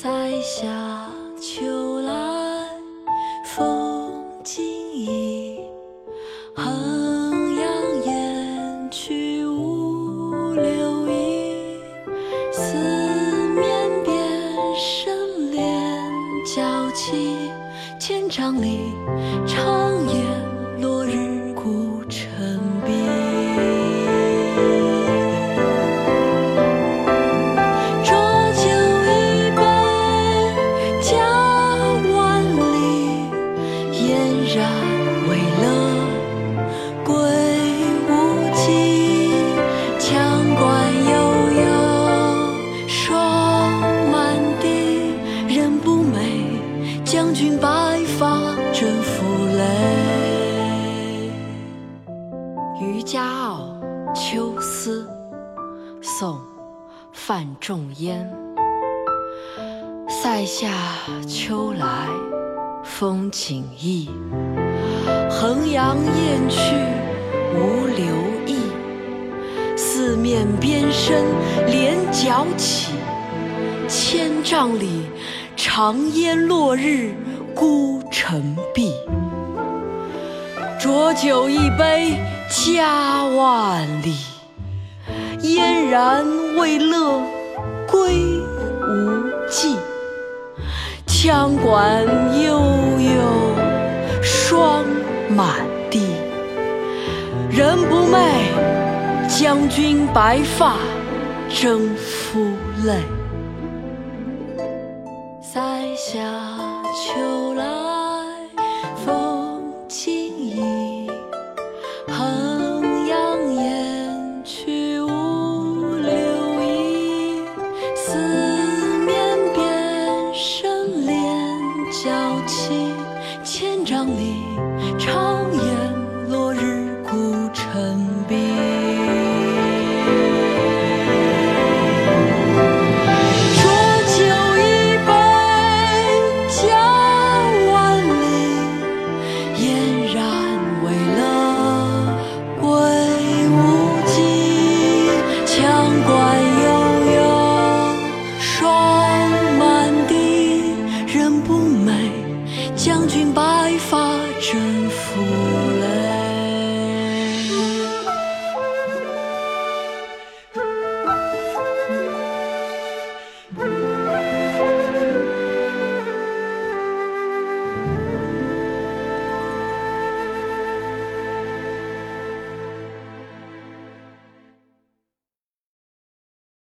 塞下秋来风景异，衡阳雁去无留意。四面边深连角起，千嶂里，长宋·范仲淹。塞下秋来风景异，衡阳雁去无留意。四面边声连角起，千嶂里，长烟落日孤城闭。浊酒一杯家万里，嫣然未乐归无计。羌管悠悠霜满地，人不寐，将军白发征夫泪。塞下秋来让你唱一尽白发征服了。